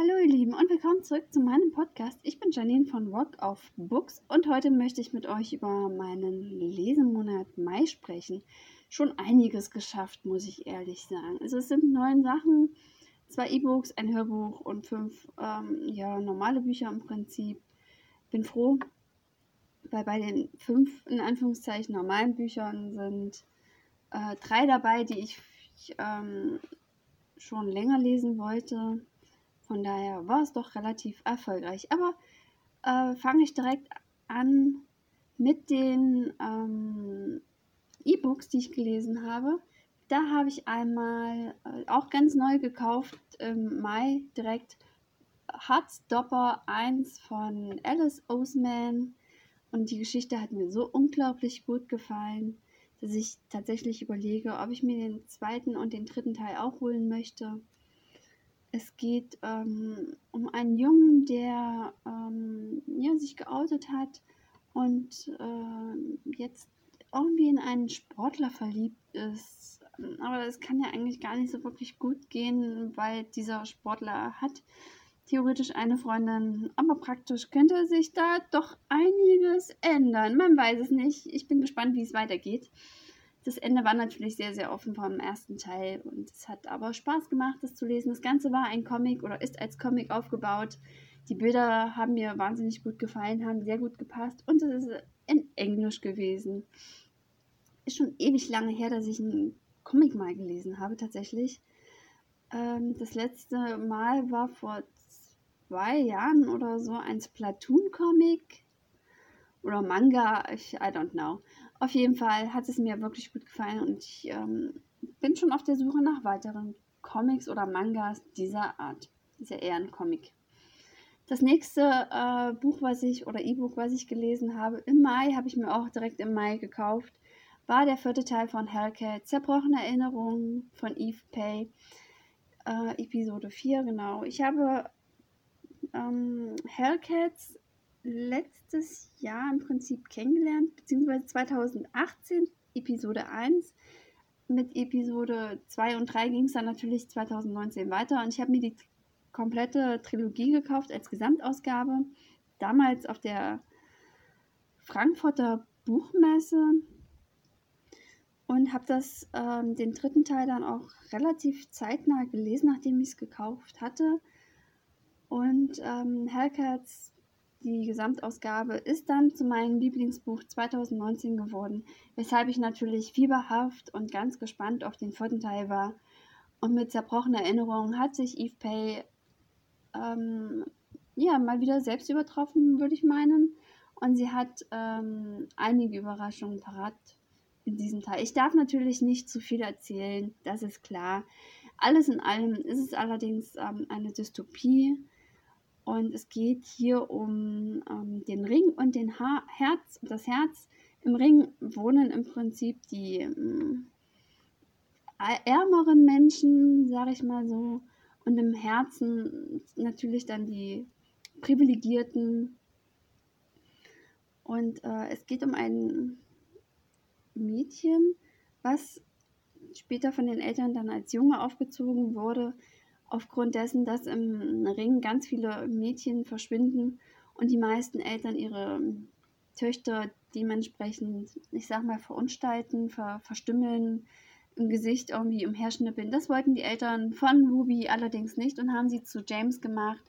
Hallo ihr Lieben und willkommen zurück zu meinem Podcast. Ich bin Janine von Rock of Books und heute möchte ich mit euch über meinen Lesemonat Mai sprechen. Schon einiges geschafft, muss ich ehrlich sagen. Also es sind neun Sachen, zwei E-Books, ein Hörbuch und fünf ähm, ja, normale Bücher im Prinzip. Bin froh, weil bei den fünf in Anführungszeichen normalen Büchern sind äh, drei dabei, die ich ähm, schon länger lesen wollte von daher war es doch relativ erfolgreich. Aber äh, fange ich direkt an mit den ähm, E-Books, die ich gelesen habe. Da habe ich einmal äh, auch ganz neu gekauft im Mai direkt Heartstopper 1 von Alice Oseman. Und die Geschichte hat mir so unglaublich gut gefallen, dass ich tatsächlich überlege, ob ich mir den zweiten und den dritten Teil auch holen möchte. Es geht ähm, um einen Jungen, der ähm, ja, sich geoutet hat und äh, jetzt irgendwie in einen Sportler verliebt ist. Aber es kann ja eigentlich gar nicht so wirklich gut gehen, weil dieser Sportler hat theoretisch eine Freundin, aber praktisch könnte sich da doch einiges ändern. Man weiß es nicht. Ich bin gespannt, wie es weitergeht. Das Ende war natürlich sehr, sehr offen vom ersten Teil und es hat aber Spaß gemacht, das zu lesen. Das Ganze war ein Comic oder ist als Comic aufgebaut. Die Bilder haben mir wahnsinnig gut gefallen, haben sehr gut gepasst und es ist in Englisch gewesen. Ist schon ewig lange her, dass ich einen Comic mal gelesen habe, tatsächlich. Ähm, das letzte Mal war vor zwei Jahren oder so ein Splatoon-Comic oder Manga, ich, I don't know. Auf jeden Fall hat es mir wirklich gut gefallen und ich ähm, bin schon auf der Suche nach weiteren Comics oder Mangas dieser Art. Ist ja eher ein Comic. Das nächste äh, Buch, was ich oder E-Book, was ich gelesen habe, im Mai, habe ich mir auch direkt im Mai gekauft, war der vierte Teil von Hellcat, Zerbrochene Erinnerungen von Eve Pay, äh, Episode 4, genau. Ich habe ähm, Hellcats letztes Jahr im Prinzip kennengelernt, beziehungsweise 2018, Episode 1. Mit Episode 2 und 3 ging es dann natürlich 2019 weiter und ich habe mir die komplette Trilogie gekauft als Gesamtausgabe. Damals auf der Frankfurter Buchmesse und habe das ähm, den dritten Teil dann auch relativ zeitnah gelesen, nachdem ich es gekauft hatte. Und ähm, Hellcats die Gesamtausgabe ist dann zu meinem Lieblingsbuch 2019 geworden, weshalb ich natürlich fieberhaft und ganz gespannt auf den vierten Teil war. Und mit zerbrochener Erinnerung hat sich Eve Pay ähm, ja, mal wieder selbst übertroffen, würde ich meinen. Und sie hat ähm, einige Überraschungen parat in diesem Teil. Ich darf natürlich nicht zu viel erzählen, das ist klar. Alles in allem ist es allerdings ähm, eine Dystopie und es geht hier um ähm, den Ring und den ha Herz. Das Herz im Ring wohnen im Prinzip die ähm, ärmeren Menschen, sage ich mal so. Und im Herzen natürlich dann die Privilegierten. Und äh, es geht um ein Mädchen, was später von den Eltern dann als Junge aufgezogen wurde aufgrund dessen, dass im Ring ganz viele Mädchen verschwinden und die meisten Eltern ihre Töchter dementsprechend, ich sag mal, verunstalten, ver verstümmeln, im Gesicht irgendwie umherschnippeln. Das wollten die Eltern von Ruby allerdings nicht und haben sie zu James gemacht,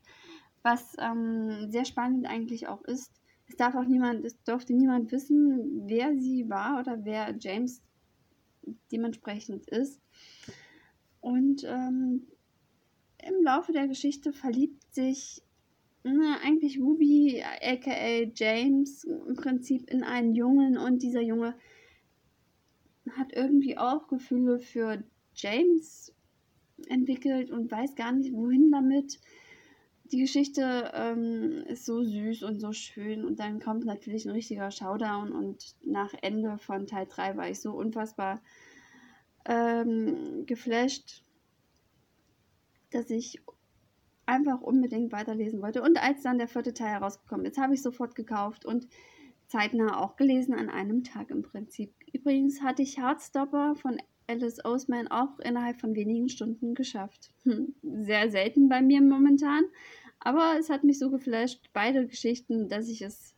was ähm, sehr spannend eigentlich auch ist. Es darf auch niemand, es durfte niemand wissen, wer sie war oder wer James dementsprechend ist. Und ähm, im Laufe der Geschichte verliebt sich na, eigentlich Ruby, aka James, im Prinzip in einen Jungen und dieser Junge hat irgendwie auch Gefühle für James entwickelt und weiß gar nicht, wohin damit. Die Geschichte ähm, ist so süß und so schön und dann kommt natürlich ein richtiger Showdown und nach Ende von Teil 3 war ich so unfassbar ähm, geflasht dass ich einfach unbedingt weiterlesen wollte. Und als dann der vierte Teil herausgekommen ist, habe ich sofort gekauft und zeitnah auch gelesen, an einem Tag im Prinzip. Übrigens hatte ich Heartstopper von Alice Oseman auch innerhalb von wenigen Stunden geschafft. Hm, sehr selten bei mir momentan, aber es hat mich so geflasht, beide Geschichten, dass ich es,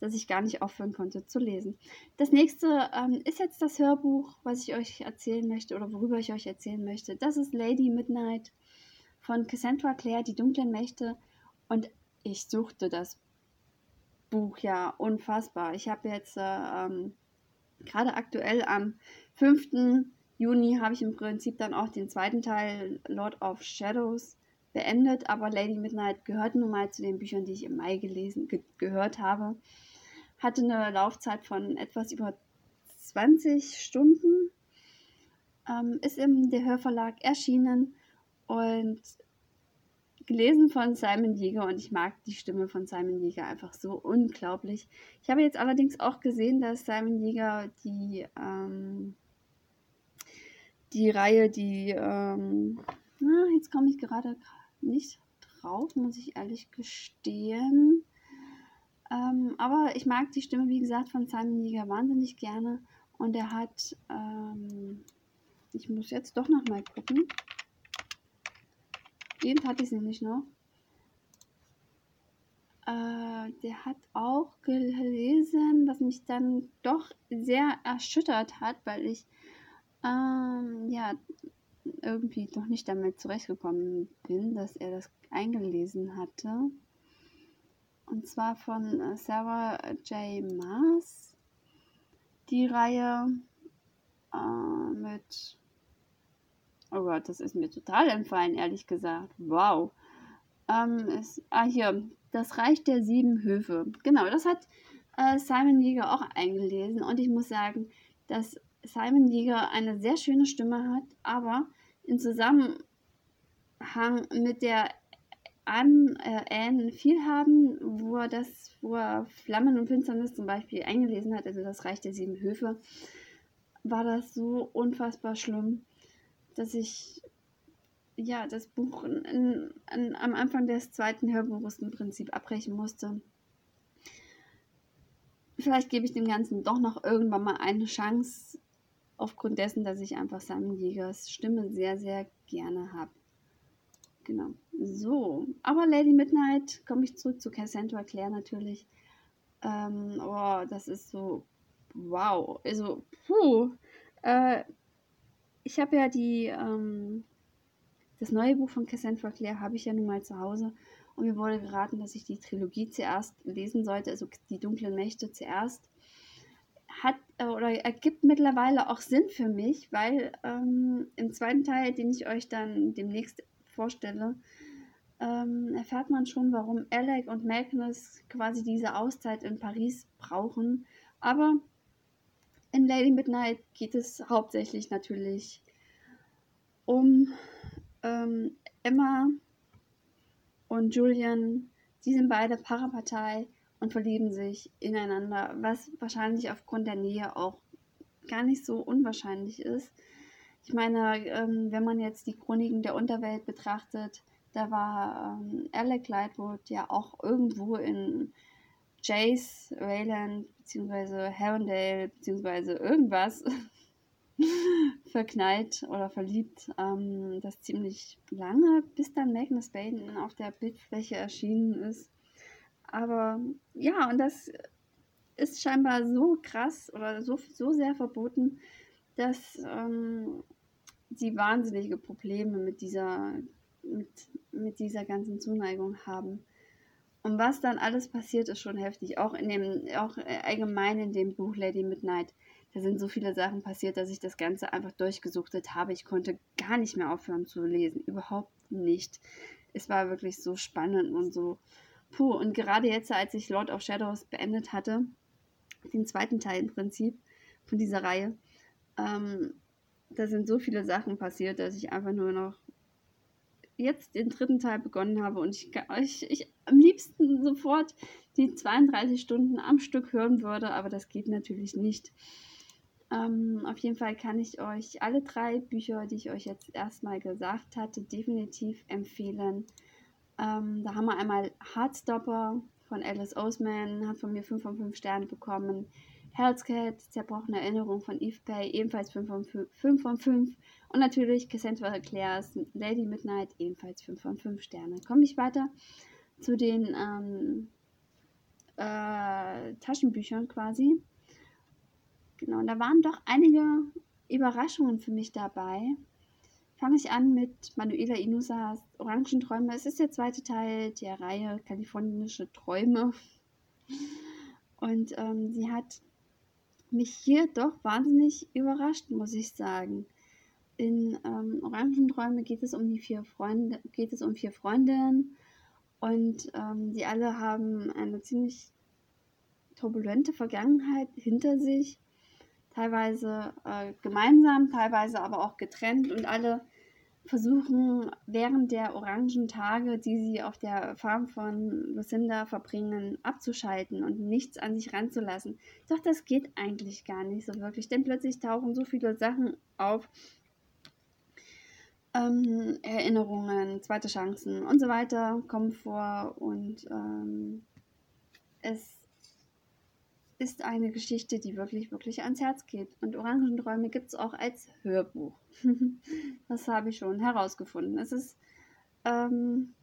dass ich gar nicht aufhören konnte zu lesen. Das nächste ähm, ist jetzt das Hörbuch, was ich euch erzählen möchte oder worüber ich euch erzählen möchte. Das ist Lady Midnight von Cassandra Clare, die dunklen Mächte. Und ich suchte das Buch ja unfassbar. Ich habe jetzt äh, ähm, gerade aktuell am 5. Juni habe ich im Prinzip dann auch den zweiten Teil Lord of Shadows beendet, aber Lady Midnight gehört nun mal zu den Büchern, die ich im Mai gelesen, ge gehört habe. Hatte eine Laufzeit von etwas über 20 Stunden, ähm, ist im Der Hörverlag erschienen und gelesen von Simon Jäger und ich mag die Stimme von Simon Jäger einfach so unglaublich. Ich habe jetzt allerdings auch gesehen, dass Simon Jäger die, ähm, die Reihe, die, ähm, na, jetzt komme ich gerade nicht drauf, muss ich ehrlich gestehen. Ähm, aber ich mag die Stimme, wie gesagt, von Simon Jäger wahnsinnig gerne und er hat, ähm, ich muss jetzt doch noch mal gucken. Eben hatte ich sie nicht noch. Äh, der hat auch gelesen, was mich dann doch sehr erschüttert hat, weil ich ähm, ja irgendwie noch nicht damit zurechtgekommen bin, dass er das eingelesen hatte. Und zwar von äh, Sarah J. Maas. Die Reihe äh, mit Oh Gott, das ist mir total entfallen, ehrlich gesagt. Wow. Ähm, es, ah, hier, das Reich der sieben Höfe. Genau, das hat äh, Simon Jäger auch eingelesen. Und ich muss sagen, dass Simon Jäger eine sehr schöne Stimme hat, aber in Zusammenhang mit der An, äh, wo er das, wo er Flammen und Finsternis zum Beispiel eingelesen hat, also das Reich der sieben Höfe, war das so unfassbar schlimm dass ich ja das Buch in, in, am Anfang des zweiten Hörbuches im Prinzip abbrechen musste. Vielleicht gebe ich dem Ganzen doch noch irgendwann mal eine Chance, aufgrund dessen, dass ich einfach Simon Jägers Stimme sehr, sehr gerne habe. Genau. So, aber Lady Midnight, komme ich zurück zu Cassandra Clare natürlich. Ähm, oh, das ist so, wow. Also, puh. Äh, ich habe ja die, ähm, das neue Buch von Cassandra Clare habe ich ja nun mal zu Hause und mir wurde geraten, dass ich die Trilogie zuerst lesen sollte, also die dunklen Mächte zuerst. Hat äh, oder ergibt mittlerweile auch Sinn für mich, weil ähm, im zweiten Teil, den ich euch dann demnächst vorstelle, ähm, erfährt man schon, warum Alec und Magnus quasi diese Auszeit in Paris brauchen. Aber in Lady Midnight geht es hauptsächlich natürlich um ähm, Emma und Julian. Sie sind beide Parapartei und verlieben sich ineinander, was wahrscheinlich aufgrund der Nähe auch gar nicht so unwahrscheinlich ist. Ich meine, ähm, wenn man jetzt die Chroniken der Unterwelt betrachtet, da war ähm, Alec Lightwood ja auch irgendwo in Jace, Rayland bzw. Herondale bzw. irgendwas verknallt oder verliebt. Ähm, das ziemlich lange, bis dann Magnus Baden auf der Bildfläche erschienen ist. Aber ja, und das ist scheinbar so krass oder so, so sehr verboten, dass ähm, sie wahnsinnige Probleme mit dieser, mit, mit dieser ganzen Zuneigung haben. Und was dann alles passiert, ist schon heftig. Auch in dem, auch allgemein in dem Buch Lady Midnight. Da sind so viele Sachen passiert, dass ich das Ganze einfach durchgesuchtet habe. Ich konnte gar nicht mehr aufhören zu lesen. Überhaupt nicht. Es war wirklich so spannend und so. Puh, und gerade jetzt, als ich Lord of Shadows beendet hatte, den zweiten Teil im Prinzip von dieser Reihe, ähm, da sind so viele Sachen passiert, dass ich einfach nur noch jetzt den dritten Teil begonnen habe und ich, ich, ich am liebsten sofort die 32 Stunden am Stück hören würde, aber das geht natürlich nicht. Ähm, auf jeden Fall kann ich euch alle drei Bücher, die ich euch jetzt erstmal gesagt hatte, definitiv empfehlen. Ähm, da haben wir einmal Heartstopper von Alice Oseman, hat von mir 5 von 5 Sterne bekommen. Hellscat, Zerbrochene Erinnerung von Eve Pay, ebenfalls 5 von 5, 5 von 5. Und natürlich Cassandra Clares Lady Midnight, ebenfalls 5 von 5 Sterne. Komme ich weiter zu den ähm, äh, Taschenbüchern quasi. Genau, und da waren doch einige Überraschungen für mich dabei. Fange ich an mit Manuela Inusas Orangenträume. Es ist der zweite Teil der Reihe Kalifornische Träume. Und ähm, sie hat mich hier doch wahnsinnig überrascht, muss ich sagen. In ähm, Orangenträume geht es um die vier Freunde, geht es um vier Freundinnen und ähm, die alle haben eine ziemlich turbulente Vergangenheit hinter sich, teilweise äh, gemeinsam, teilweise aber auch getrennt und alle versuchen während der orangen Tage, die sie auf der Farm von Lucinda verbringen, abzuschalten und nichts an sich ranzulassen. Doch das geht eigentlich gar nicht so wirklich, denn plötzlich tauchen so viele Sachen auf. Ähm, Erinnerungen, zweite Chancen und so weiter kommen vor und ähm, es ist eine Geschichte, die wirklich, wirklich ans Herz geht. Und Orangenträume gibt es auch als Hörbuch. das habe ich schon herausgefunden. Es ist ähm,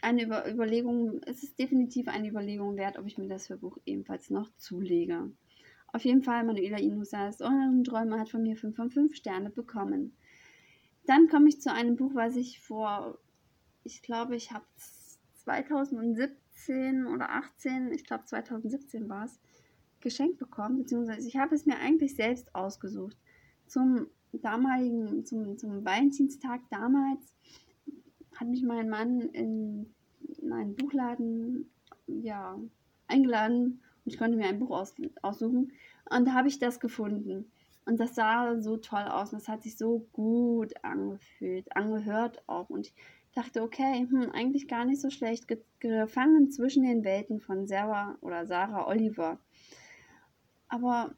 eine Über Überlegung, es ist definitiv eine Überlegung wert, ob ich mir das Hörbuch ebenfalls noch zulege. Auf jeden Fall, Manuela Inusas Orangenträume hat von mir 5 von 5 Sterne bekommen. Dann komme ich zu einem Buch, was ich vor, ich glaube, ich habe 2017 oder 18, ich glaube 2017 war es, geschenkt bekommen, beziehungsweise ich habe es mir eigentlich selbst ausgesucht. Zum damaligen, zum, zum Valentinstag damals hat mich mein Mann in, in einen Buchladen ja, eingeladen und ich konnte mir ein Buch aus, aussuchen. Und da habe ich das gefunden. Und das sah so toll aus und das hat sich so gut angefühlt, angehört auch. Und ich dachte, okay, hm, eigentlich gar nicht so schlecht. Gefangen zwischen den Welten von Sarah oder Sarah Oliver. Aber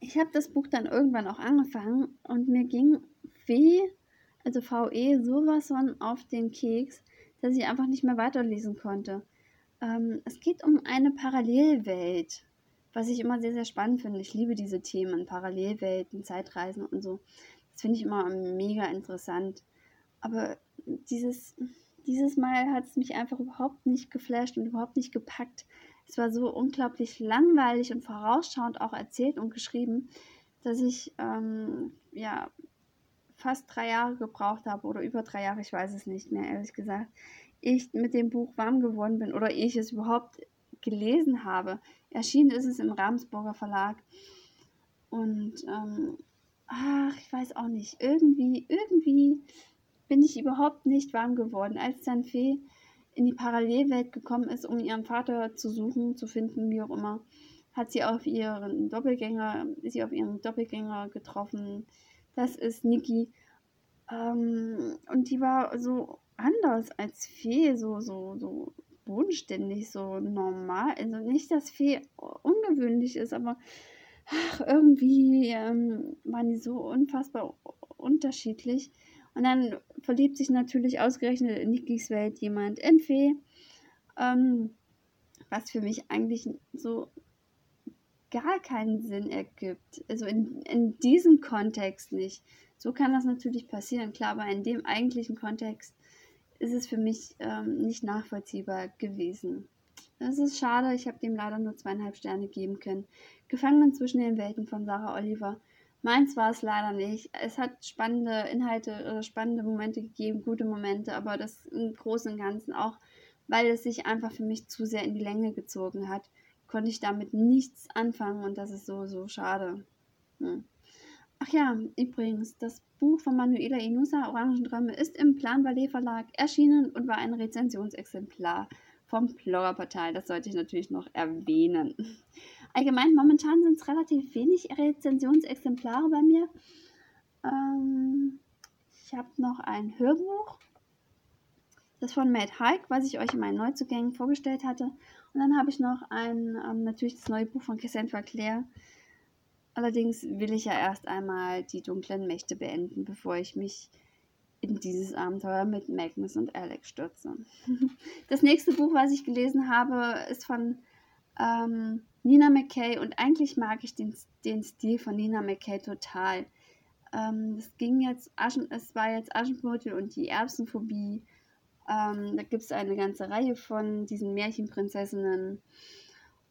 ich habe das Buch dann irgendwann auch angefangen und mir ging W, also VE, sowas von auf den Keks, dass ich einfach nicht mehr weiterlesen konnte. Ähm, es geht um eine Parallelwelt, was ich immer sehr, sehr spannend finde. Ich liebe diese Themen, Parallelwelten, Zeitreisen und so. Das finde ich immer mega interessant. Aber dieses, dieses Mal hat es mich einfach überhaupt nicht geflasht und überhaupt nicht gepackt. Es war so unglaublich langweilig und vorausschauend auch erzählt und geschrieben, dass ich ähm, ja fast drei Jahre gebraucht habe oder über drei Jahre, ich weiß es nicht mehr, ehrlich gesagt, ich mit dem Buch warm geworden bin oder ich es überhaupt gelesen habe. Erschienen ist es im Ramsburger Verlag. Und ähm, ach, ich weiß auch nicht, irgendwie, irgendwie bin ich überhaupt nicht warm geworden. Als dann Fee in die Parallelwelt gekommen ist, um ihren Vater zu suchen, zu finden, wie auch immer, hat sie auf ihren Doppelgänger, sie auf ihren Doppelgänger getroffen. Das ist Niki. Ähm, und die war so anders als Fee, so, so, so bodenständig, so normal. Also nicht, dass Fee ungewöhnlich ist, aber ach, irgendwie ähm, waren die so unfassbar unterschiedlich. Und dann verliebt sich natürlich ausgerechnet in Nikis Welt jemand in Fee, ähm, was für mich eigentlich so gar keinen Sinn ergibt. Also in, in diesem Kontext nicht. So kann das natürlich passieren, klar, aber in dem eigentlichen Kontext ist es für mich ähm, nicht nachvollziehbar gewesen. Das ist schade, ich habe dem leider nur zweieinhalb Sterne geben können. Gefangen zwischen den Welten von Sarah Oliver Meins war es leider nicht. Es hat spannende Inhalte oder spannende Momente gegeben, gute Momente, aber das im Großen und Ganzen auch, weil es sich einfach für mich zu sehr in die Länge gezogen hat, konnte ich damit nichts anfangen und das ist so, so schade. Hm. Ach ja, übrigens, das Buch von Manuela Inusa, Orangendräume, ist im Plan Ballet Verlag erschienen und war ein Rezensionsexemplar vom Bloggerportal. Das sollte ich natürlich noch erwähnen. Allgemein, momentan sind es relativ wenig Rezensionsexemplare bei mir. Ähm, ich habe noch ein Hörbuch. Das von Matt Hike, was ich euch in meinen Neuzugängen vorgestellt hatte. Und dann habe ich noch ein, ähm, natürlich das neue Buch von Cassandra Clare. Allerdings will ich ja erst einmal die dunklen Mächte beenden, bevor ich mich in dieses Abenteuer mit Magnus und Alex stürze. Das nächste Buch, was ich gelesen habe, ist von Ähm, Nina McKay und eigentlich mag ich den, den Stil von Nina McKay total. Ähm, es ging jetzt, Aschen, es war jetzt Aschenputtel und die Erbsenphobie. Ähm, da gibt es eine ganze Reihe von diesen Märchenprinzessinnen.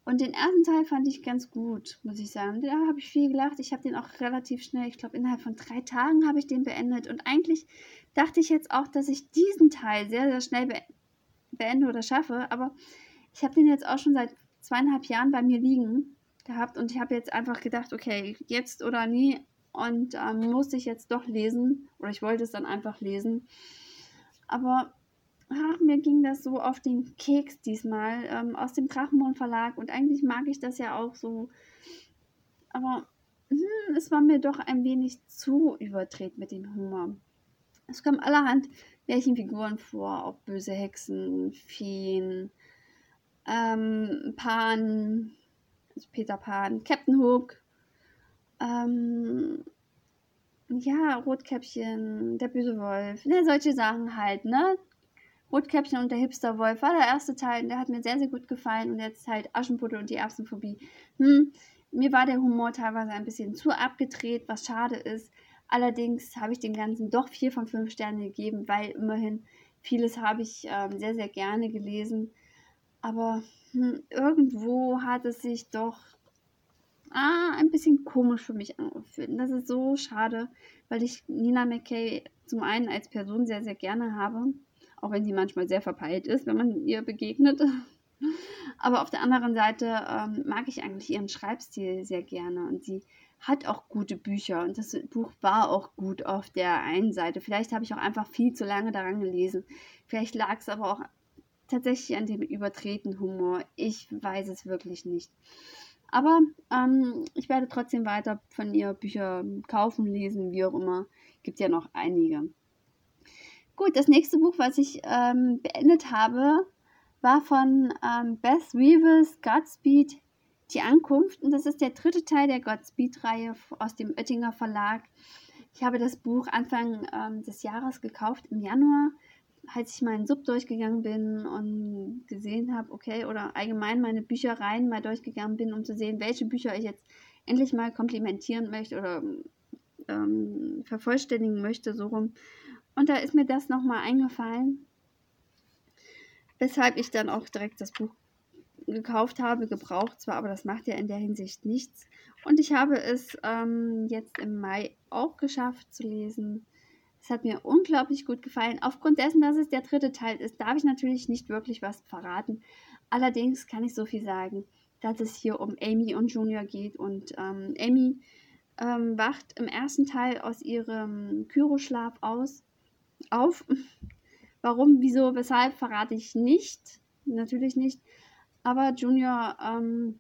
Und den ersten Teil fand ich ganz gut, muss ich sagen. Da habe ich viel gelacht. Ich habe den auch relativ schnell, ich glaube innerhalb von drei Tagen habe ich den beendet. Und eigentlich dachte ich jetzt auch, dass ich diesen Teil sehr, sehr schnell be beende oder schaffe. Aber ich habe den jetzt auch schon seit zweieinhalb Jahren bei mir liegen gehabt. Und ich habe jetzt einfach gedacht, okay, jetzt oder nie. Und ähm, musste ich jetzt doch lesen. Oder ich wollte es dann einfach lesen. Aber ach, mir ging das so auf den Keks diesmal ähm, aus dem Drachenmond Verlag und eigentlich mag ich das ja auch so. Aber hm, es war mir doch ein wenig zu überdreht mit dem Humor. Es kommen allerhand Märchenfiguren vor, auch böse Hexen, Feen, ähm, Pan, also Peter Pan, Captain Hook, ähm, ja, Rotkäppchen, der böse Wolf, ne, solche Sachen halt, ne? Rotkäppchen und der Hipsterwolf war der erste Teil, der hat mir sehr, sehr gut gefallen. Und jetzt halt Aschenputtel und die Erbsenphobie. Hm, mir war der Humor teilweise ein bisschen zu abgedreht, was schade ist. Allerdings habe ich dem Ganzen doch vier von fünf Sternen gegeben, weil immerhin vieles habe ich ähm, sehr, sehr gerne gelesen. Aber hm, irgendwo hat es sich doch ah, ein bisschen komisch für mich angefühlt. Und das ist so schade, weil ich Nina McKay zum einen als Person sehr, sehr gerne habe auch wenn sie manchmal sehr verpeilt ist, wenn man ihr begegnet. Aber auf der anderen Seite ähm, mag ich eigentlich ihren Schreibstil sehr gerne und sie hat auch gute Bücher und das Buch war auch gut auf der einen Seite. Vielleicht habe ich auch einfach viel zu lange daran gelesen. Vielleicht lag es aber auch tatsächlich an dem übertreten Humor. Ich weiß es wirklich nicht. Aber ähm, ich werde trotzdem weiter von ihr Bücher kaufen, lesen, wie auch immer. Gibt ja noch einige. Gut, das nächste Buch, was ich ähm, beendet habe, war von ähm, Beth Reeves Godspeed, die Ankunft. Und das ist der dritte Teil der Godspeed-Reihe aus dem Oettinger Verlag. Ich habe das Buch Anfang ähm, des Jahres gekauft, im Januar, als ich meinen Sub durchgegangen bin und gesehen habe, okay, oder allgemein meine Büchereien mal durchgegangen bin, um zu sehen, welche Bücher ich jetzt endlich mal komplimentieren möchte oder ähm, vervollständigen möchte, so rum. Und da ist mir das nochmal eingefallen, weshalb ich dann auch direkt das Buch gekauft habe, gebraucht zwar, aber das macht ja in der Hinsicht nichts. Und ich habe es ähm, jetzt im Mai auch geschafft zu lesen. Es hat mir unglaublich gut gefallen. Aufgrund dessen, dass es der dritte Teil ist, darf ich natürlich nicht wirklich was verraten. Allerdings kann ich so viel sagen, dass es hier um Amy und Junior geht. Und ähm, Amy ähm, wacht im ersten Teil aus ihrem Kyroschlaf aus auf. Warum, wieso, weshalb verrate ich nicht. Natürlich nicht. Aber Junior ähm,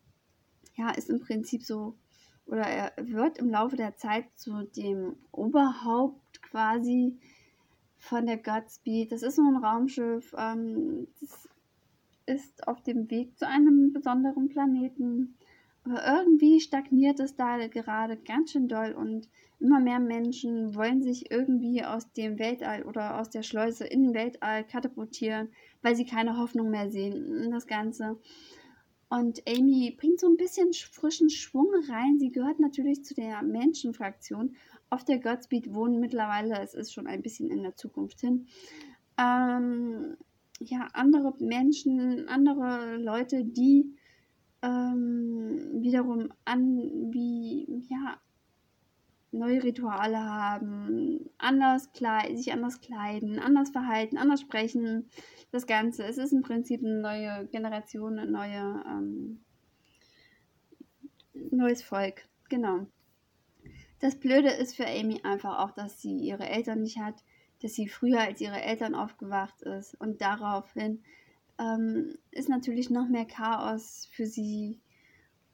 ja, ist im Prinzip so, oder er wird im Laufe der Zeit zu dem Oberhaupt quasi von der Godspeed. Das ist so ein Raumschiff. Ähm, das ist auf dem Weg zu einem besonderen Planeten. Aber irgendwie stagniert es da gerade ganz schön doll und immer mehr Menschen wollen sich irgendwie aus dem Weltall oder aus der Schleuse in den Weltall katapultieren, weil sie keine Hoffnung mehr sehen in das Ganze. Und Amy bringt so ein bisschen frischen Schwung rein. Sie gehört natürlich zu der Menschenfraktion. Auf der Godspeed wohnen mittlerweile, es ist schon ein bisschen in der Zukunft hin, ähm, ja, andere Menschen, andere Leute, die ähm, wiederum an, wie, ja, neue Rituale haben, anders sich anders kleiden, anders verhalten, anders sprechen. Das Ganze. Es ist im Prinzip eine neue Generation, ein neue, ähm, neues Volk. Genau. Das Blöde ist für Amy einfach auch, dass sie ihre Eltern nicht hat, dass sie früher als ihre Eltern aufgewacht ist und daraufhin ähm, ist natürlich noch mehr Chaos für sie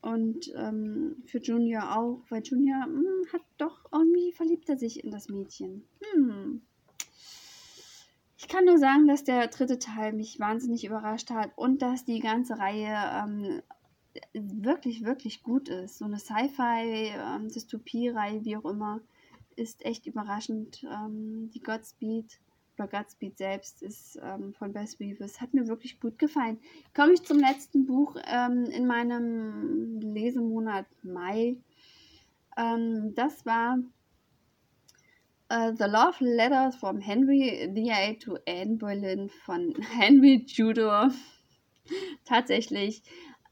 und ähm, für Junior auch, weil Junior mh, hm, hat doch irgendwie verliebt er sich in das Mädchen. Hm. Ich kann nur sagen, dass der dritte Teil mich wahnsinnig überrascht hat und dass die ganze Reihe ähm, wirklich, wirklich gut ist. So eine Sci-Fi-Dystopie-Reihe, ähm, wie auch immer, ist echt überraschend. Ähm, die Godspeed oder Godspeed selbst ist ähm, von Bess Weavis. Hat mir wirklich gut gefallen. Komme ich zum letzten Buch ähm, in meinem Lesemonat Mai. Ähm, das war uh, The Love Letters from Henry VIII to Anne Boleyn von Henry Tudor. Tatsächlich.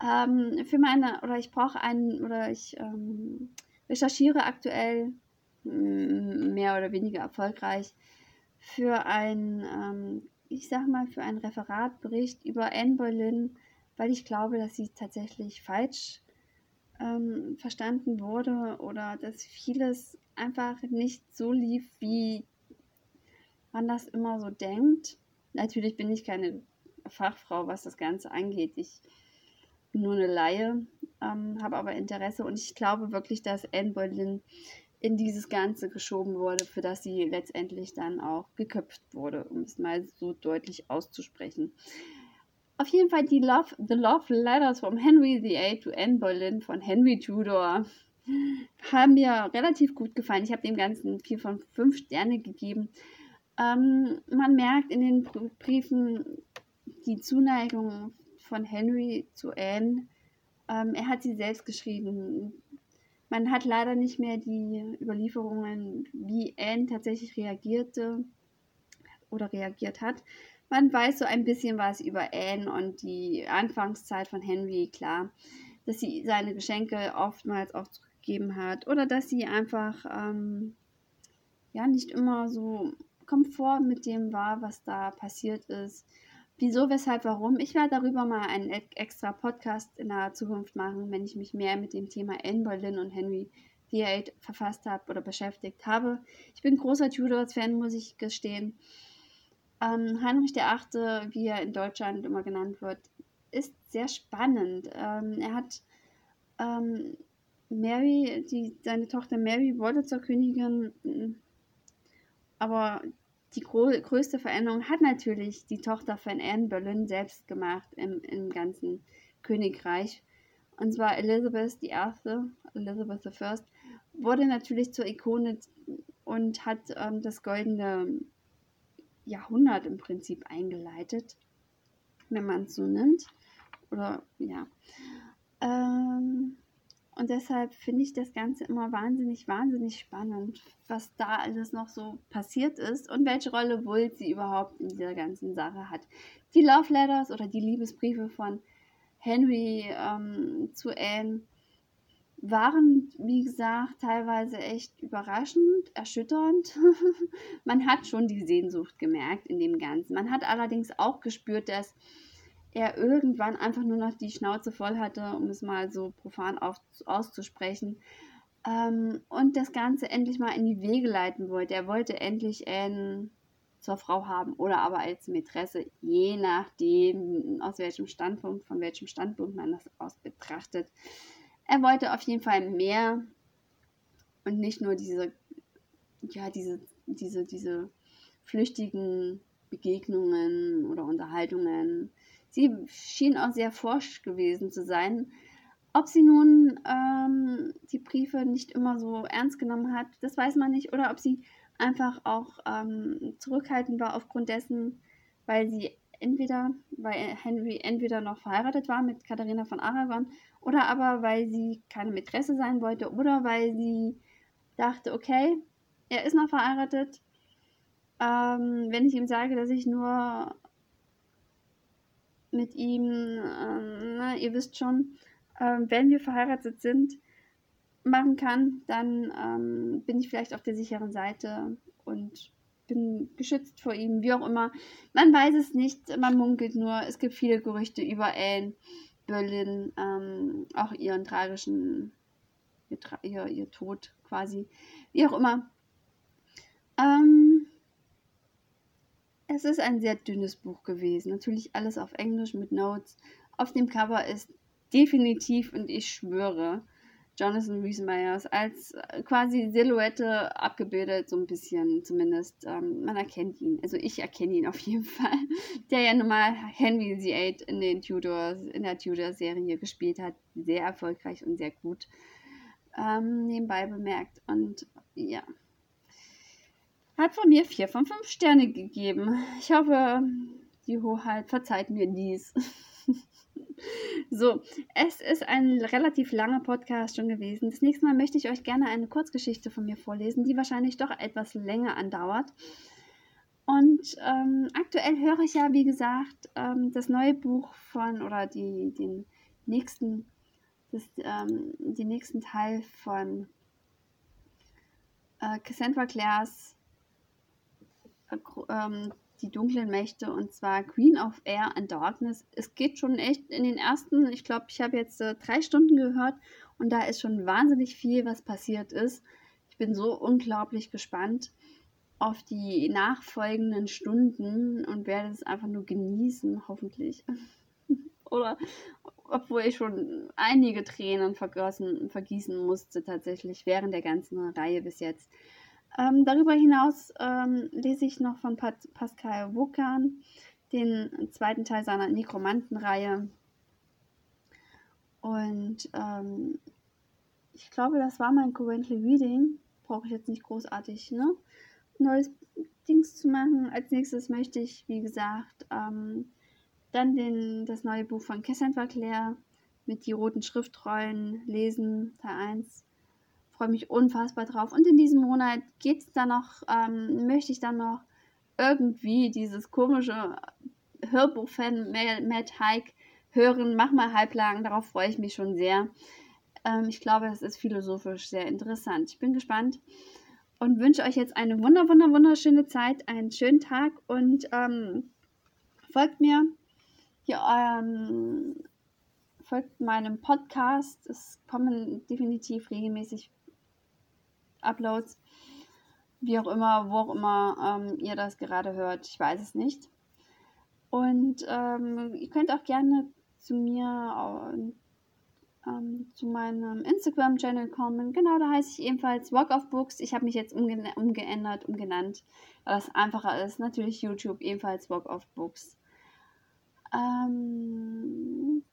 Ähm, für meine, oder ich brauche einen, oder ich ähm, recherchiere aktuell mehr oder weniger erfolgreich für ein, ähm, ich sag mal, für einen Referatbericht über Anne Boleyn, weil ich glaube, dass sie tatsächlich falsch ähm, verstanden wurde oder dass vieles einfach nicht so lief, wie man das immer so denkt. Natürlich bin ich keine Fachfrau, was das Ganze angeht. Ich nur eine Laie, ähm, habe aber Interesse und ich glaube wirklich, dass Anne Boleyn in dieses Ganze geschoben wurde, für das sie letztendlich dann auch geköpft wurde, um es mal so deutlich auszusprechen. Auf jeden Fall die Love, The Love Letters from Henry VIII to Anne Boleyn von Henry Tudor haben mir relativ gut gefallen. Ich habe dem Ganzen vier von fünf Sterne gegeben. Ähm, man merkt in den Briefen die Zuneigung von Henry zu Anne. Ähm, er hat sie selbst geschrieben. Man hat leider nicht mehr die Überlieferungen, wie Anne tatsächlich reagierte oder reagiert hat. Man weiß so ein bisschen was über Anne und die Anfangszeit von Henry, klar, dass sie seine Geschenke oftmals auch zurückgegeben hat oder dass sie einfach ähm, ja nicht immer so komfort mit dem war, was da passiert ist. Wieso, weshalb, warum? Ich werde darüber mal einen extra Podcast in der Zukunft machen, wenn ich mich mehr mit dem Thema Anne Boleyn und Henry VIII verfasst habe oder beschäftigt habe. Ich bin großer Tudors-Fan, muss ich gestehen. Ähm, Heinrich VIII., wie er in Deutschland immer genannt wird, ist sehr spannend. Ähm, er hat ähm, Mary, die, seine Tochter Mary wollte zur Königin, aber die größte Veränderung hat natürlich die Tochter von Anne Boleyn selbst gemacht im, im ganzen Königreich. Und zwar Elizabeth I., Elizabeth I., wurde natürlich zur Ikone und hat ähm, das goldene Jahrhundert im Prinzip eingeleitet, wenn man es so nimmt. Oder ja. Ähm, und deshalb finde ich das Ganze immer wahnsinnig, wahnsinnig spannend, was da alles noch so passiert ist und welche Rolle Wolsey überhaupt in dieser ganzen Sache hat. Die Love Letters oder die Liebesbriefe von Henry ähm, zu Anne waren, wie gesagt, teilweise echt überraschend, erschütternd. Man hat schon die Sehnsucht gemerkt in dem Ganzen. Man hat allerdings auch gespürt, dass er irgendwann einfach nur noch die Schnauze voll hatte, um es mal so profan auf, auszusprechen. Ähm, und das Ganze endlich mal in die Wege leiten wollte. Er wollte endlich Anne zur Frau haben oder aber als Mätresse, je nachdem, aus welchem Standpunkt, von welchem Standpunkt man das aus betrachtet. Er wollte auf jeden Fall mehr und nicht nur diese, ja, diese, diese, diese flüchtigen Begegnungen oder Unterhaltungen, Sie schien auch sehr forsch gewesen zu sein. Ob sie nun ähm, die Briefe nicht immer so ernst genommen hat, das weiß man nicht. Oder ob sie einfach auch ähm, zurückhaltend war aufgrund dessen, weil sie entweder, weil Henry entweder noch verheiratet war mit Katharina von Aragon oder aber weil sie keine Mätresse sein wollte oder weil sie dachte, okay, er ist noch verheiratet. Ähm, wenn ich ihm sage, dass ich nur mit ihm, ähm, na, ihr wisst schon, äh, wenn wir verheiratet sind, machen kann, dann ähm, bin ich vielleicht auf der sicheren Seite und bin geschützt vor ihm, wie auch immer. Man weiß es nicht, man munkelt nur. Es gibt viele Gerüchte über Anne Berlin, ähm, auch ihren tragischen, ihr, ihr, ihr Tod quasi, wie auch immer. Ähm, es ist ein sehr dünnes Buch gewesen. Natürlich alles auf Englisch mit Notes. Auf dem Cover ist definitiv, und ich schwöre, Jonathan Rhys als äh, quasi Silhouette abgebildet, so ein bisschen zumindest. Ähm, man erkennt ihn. Also ich erkenne ihn auf jeden Fall. Der ja nun mal Henry VIII in den Tudors, in der Tudor-Serie gespielt hat. Sehr erfolgreich und sehr gut. Ähm, nebenbei bemerkt. Und ja. Hat von mir vier von fünf Sterne gegeben. Ich hoffe, die Hoheit verzeiht mir dies. so, es ist ein relativ langer Podcast schon gewesen. Das nächste Mal möchte ich euch gerne eine Kurzgeschichte von mir vorlesen, die wahrscheinlich doch etwas länger andauert. Und ähm, aktuell höre ich ja, wie gesagt, ähm, das neue Buch von oder die, den nächsten, das, ähm, den nächsten Teil von äh, Cassandra Clares ähm, die dunklen Mächte und zwar Queen of Air and Darkness. Es geht schon echt in den ersten, ich glaube, ich habe jetzt äh, drei Stunden gehört und da ist schon wahnsinnig viel, was passiert ist. Ich bin so unglaublich gespannt auf die nachfolgenden Stunden und werde es einfach nur genießen, hoffentlich. Oder obwohl ich schon einige Tränen vergossen, vergießen musste, tatsächlich während der ganzen Reihe bis jetzt. Ähm, darüber hinaus ähm, lese ich noch von Pat Pascal Wokan den zweiten Teil seiner Nekromantenreihe. Und ähm, ich glaube, das war mein Currently Reading. Brauche ich jetzt nicht großartig, ne? neues Dings zu machen. Als nächstes möchte ich, wie gesagt, ähm, dann den, das neue Buch von Cassandra Clare mit die roten Schriftrollen lesen, Teil 1. Freue mich unfassbar drauf. Und in diesem Monat geht es dann noch, ähm, möchte ich dann noch irgendwie dieses komische Hörbuch von Matt Haig hören. Mach mal halblang, darauf freue ich mich schon sehr. Ähm, ich glaube, es ist philosophisch sehr interessant. Ich bin gespannt und wünsche euch jetzt eine wunder, wunder, wunderschöne Zeit, einen schönen Tag und ähm, folgt mir. Hier, ähm, folgt meinem Podcast. Es kommen definitiv regelmäßig Uploads. Wie auch immer, wo auch immer ähm, ihr das gerade hört. Ich weiß es nicht. Und ähm, ihr könnt auch gerne zu mir ähm, zu meinem Instagram-Channel kommen. Genau, da heiße ich ebenfalls Walk of Books. Ich habe mich jetzt umge umgeändert, umgenannt, weil das einfacher ist. Natürlich YouTube, ebenfalls Walk of Books. Ähm,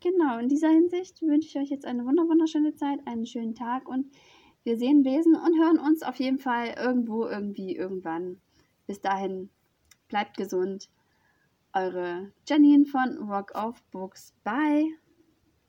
genau, in dieser Hinsicht wünsche ich euch jetzt eine wunderschöne Zeit, einen schönen Tag und wir sehen, lesen und hören uns auf jeden Fall irgendwo, irgendwie, irgendwann. Bis dahin, bleibt gesund. Eure Janine von Walk of Books. Bye.